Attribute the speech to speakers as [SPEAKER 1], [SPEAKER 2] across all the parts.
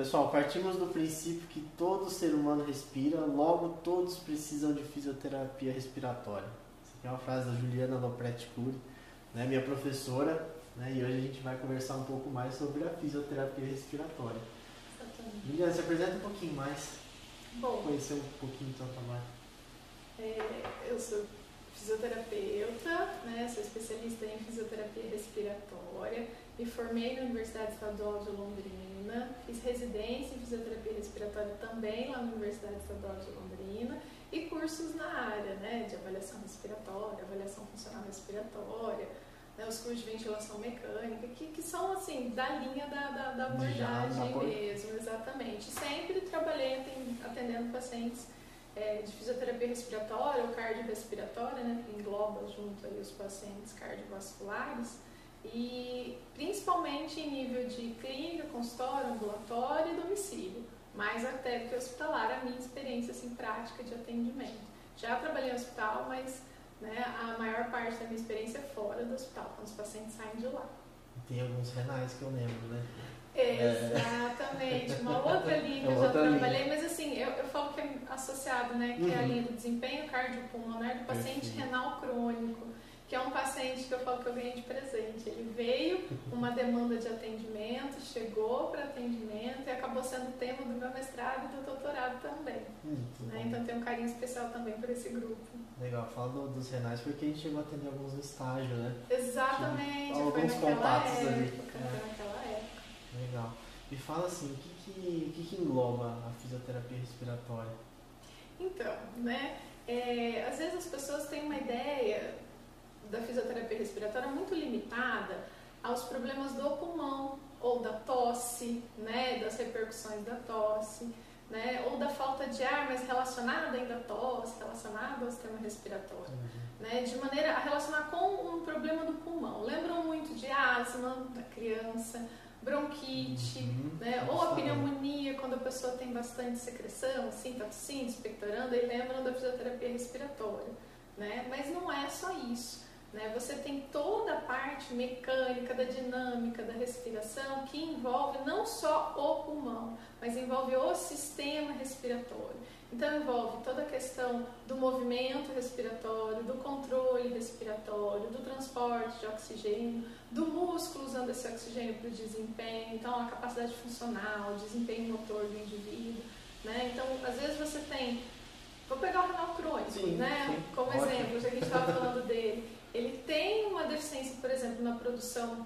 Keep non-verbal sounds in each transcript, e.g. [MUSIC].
[SPEAKER 1] Pessoal, partimos do princípio que todo ser humano respira, logo todos precisam de fisioterapia respiratória. Essa aqui é uma frase da Juliana Lopretti Cury, né, minha professora, né, e hoje a gente vai conversar um pouco mais sobre a fisioterapia respiratória. Juliana, se apresenta um pouquinho mais,
[SPEAKER 2] Bom,
[SPEAKER 1] conhecer um pouquinho do seu trabalho.
[SPEAKER 2] é, eu sou fisioterapeuta, né, sou especialista em fisioterapia respiratória, me formei na Universidade Estadual de Londrina, fiz residência em fisioterapia respiratória também lá na Universidade Estadual de Londrina. E cursos na área, né, de avaliação respiratória, avaliação funcional respiratória, né, os cursos de ventilação mecânica, que, que são assim, da linha da, da, da
[SPEAKER 1] já,
[SPEAKER 2] abordagem
[SPEAKER 1] da por-
[SPEAKER 2] mesmo, exatamente. Sempre trabalhei aten- atendendo pacientes é, de fisioterapia respiratória ou cardiorrespiratória, né, que engloba junto aí os pacientes cardiovasculares, e principalmente em nível de clínica, consultório, ambulatório e domicílio, mais até do que hospitalar, a minha experiência assim, prática de atendimento. Já trabalhei em hospital, mas né, a maior parte da minha experiência é fora do hospital, quando os pacientes saem de lá.
[SPEAKER 1] Tem alguns renais que eu lembro, né?
[SPEAKER 2] Exatamente, uma outra linha que
[SPEAKER 1] É
[SPEAKER 2] eu já
[SPEAKER 1] outra linha.
[SPEAKER 2] trabalhei, mas assim, eu, eu falo que é associado, né? Que é a
[SPEAKER 1] Uhum.
[SPEAKER 2] linha do desempenho cardiopulmonar do paciente
[SPEAKER 1] Perfeito.
[SPEAKER 2] renal crônico, que é um paciente que eu falo que eu ganhei de presente. Ele veio uma demanda de atendimento, chegou para atendimento e acabou sendo tema do meu mestrado e do doutorado também.
[SPEAKER 1] Muito
[SPEAKER 2] né?
[SPEAKER 1] bom.
[SPEAKER 2] Então tem um carinho especial também por esse grupo.
[SPEAKER 1] Legal, fala do- dos renais porque a gente chegou a atender alguns no estágio, né?
[SPEAKER 2] Exatamente,
[SPEAKER 1] Tive
[SPEAKER 2] foi
[SPEAKER 1] alguns
[SPEAKER 2] naquela
[SPEAKER 1] contatos
[SPEAKER 2] época,
[SPEAKER 1] ali. É.
[SPEAKER 2] naquela época.
[SPEAKER 1] Legal. Me fala assim, o que, que, que, que engloba a fisioterapia
[SPEAKER 2] Então, né? é, às vezes as pessoas têm uma ideia da fisioterapia respiratória muito limitada aos problemas do pulmão ou da tosse, né? Das repercussões da tosse, né? Ou da falta de ar, mas relacionada ainda à tosse, relacionada ao sistema respiratório né, de maneira a relacionar com um problema do pulmão. Lembram muito de asma da criança, bronquite,
[SPEAKER 1] Uhum.
[SPEAKER 2] né, ou a pneumonia, quando a pessoa tem bastante secreção, assim, tá tossindo, expectorando, aí lembram da fisioterapia respiratória. Né? Mas não é só isso. Né? Você tem toda a parte mecânica, da dinâmica, da respiração, que envolve não só o pulmão, mas envolve o sistema respiratório. Então envolve toda a questão do movimento respiratório, do controle respiratório, transporte de oxigênio, do músculo usando esse oxigênio para o desempenho, então a capacidade funcional, o desempenho motor do indivíduo. Né? Então, às vezes você tem. Vou pegar o renal crônico,
[SPEAKER 1] Sim,
[SPEAKER 2] né?
[SPEAKER 1] sim.
[SPEAKER 2] como
[SPEAKER 1] Ótimo.
[SPEAKER 2] exemplo, já que a gente estava [LAUGHS] falando dele. Ele tem uma deficiência, por exemplo, na produção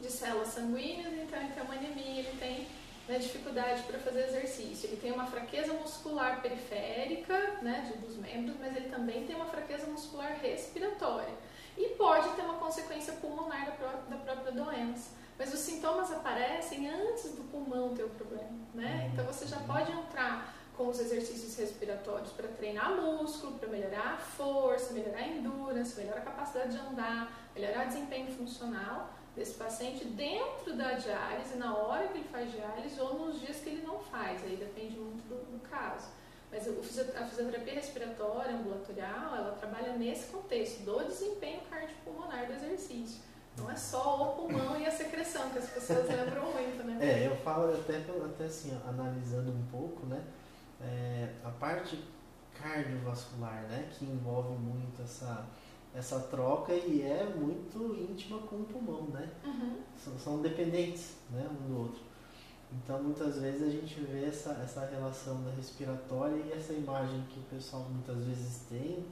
[SPEAKER 2] de células sanguíneas, então ele tem uma anemia, ele tem né, dificuldade para fazer exercício. Ele tem uma fraqueza muscular periférica né, dos membros, mas ele também tem uma fraqueza muscular respiratória. E pode ter uma consequência pulmonar da, pró- da própria doença. Mas os sintomas aparecem antes do pulmão ter o problema. Né? Então você já pode entrar com os exercícios respiratórios para treinar músculo, para melhorar a força, melhorar a endurance, melhorar a capacidade de andar, melhorar o desempenho funcional desse paciente dentro da diálise, na hora que ele faz diálise ou nos dias que ele não faz, aí depende muito do, do caso. Mas a fisioterapia respiratória ambulatorial, ela trabalha nesse contexto do desempenho cardiopulmonar do exercício. Não é só o pulmão e a secreção, que as pessoas lembram muito, né?
[SPEAKER 1] É, eu falo até, até assim, analisando um pouco, né? é, a parte cardiovascular, né? Que envolve muito essa, essa troca e é muito íntima com o pulmão, né?
[SPEAKER 2] Uhum.
[SPEAKER 1] São, são dependentes, né? Um do outro. Então, muitas vezes a gente vê essa, essa relação da respiratória e essa imagem que o pessoal muitas vezes tem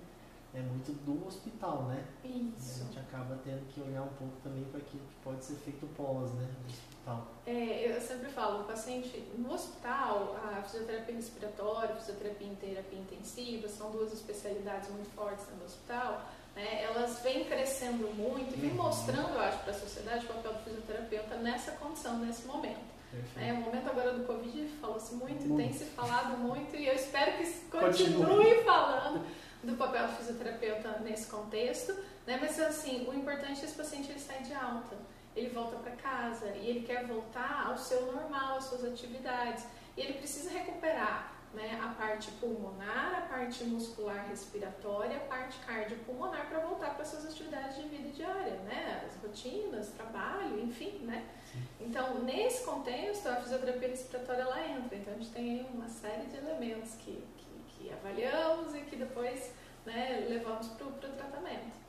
[SPEAKER 1] é muito do hospital, né? E
[SPEAKER 2] Isso.
[SPEAKER 1] a gente acaba tendo que olhar um pouco também para aquilo que pode ser feito pós, né? No hospital.
[SPEAKER 2] É, eu sempre falo, o paciente no hospital, a fisioterapia respiratória, a fisioterapia em terapia intensiva, são duas especialidades muito fortes no hospital, né? elas vêm crescendo muito e vêm
[SPEAKER 1] Uhum.
[SPEAKER 2] mostrando, eu acho, para a sociedade o papel do fisioterapeuta nessa condição, nesse momento.
[SPEAKER 1] Perfeito.
[SPEAKER 2] Né? O momento agora do Covid falou-se muito,
[SPEAKER 1] Muito.
[SPEAKER 2] tem se falado muito e eu espero que [LAUGHS]
[SPEAKER 1] Continue.
[SPEAKER 2] continue falando do papel do fisioterapeuta nesse contexto, né? Mas assim, o importante é que esse paciente ele sai de alta, ele volta para casa e ele quer voltar ao seu normal, às suas atividades. E ele precisa recuperar né, a parte pulmonar, a parte muscular respiratória, a parte cardiopulmonar para voltar para suas atividades de vida diária, né? As rotinas, trabalho, enfim, né? Então, nesse contexto, a fisioterapia respiratória ela entra. Então, a gente tem uma série de elementos que, que, que avaliamos e que depois né, levamos para o tratamento.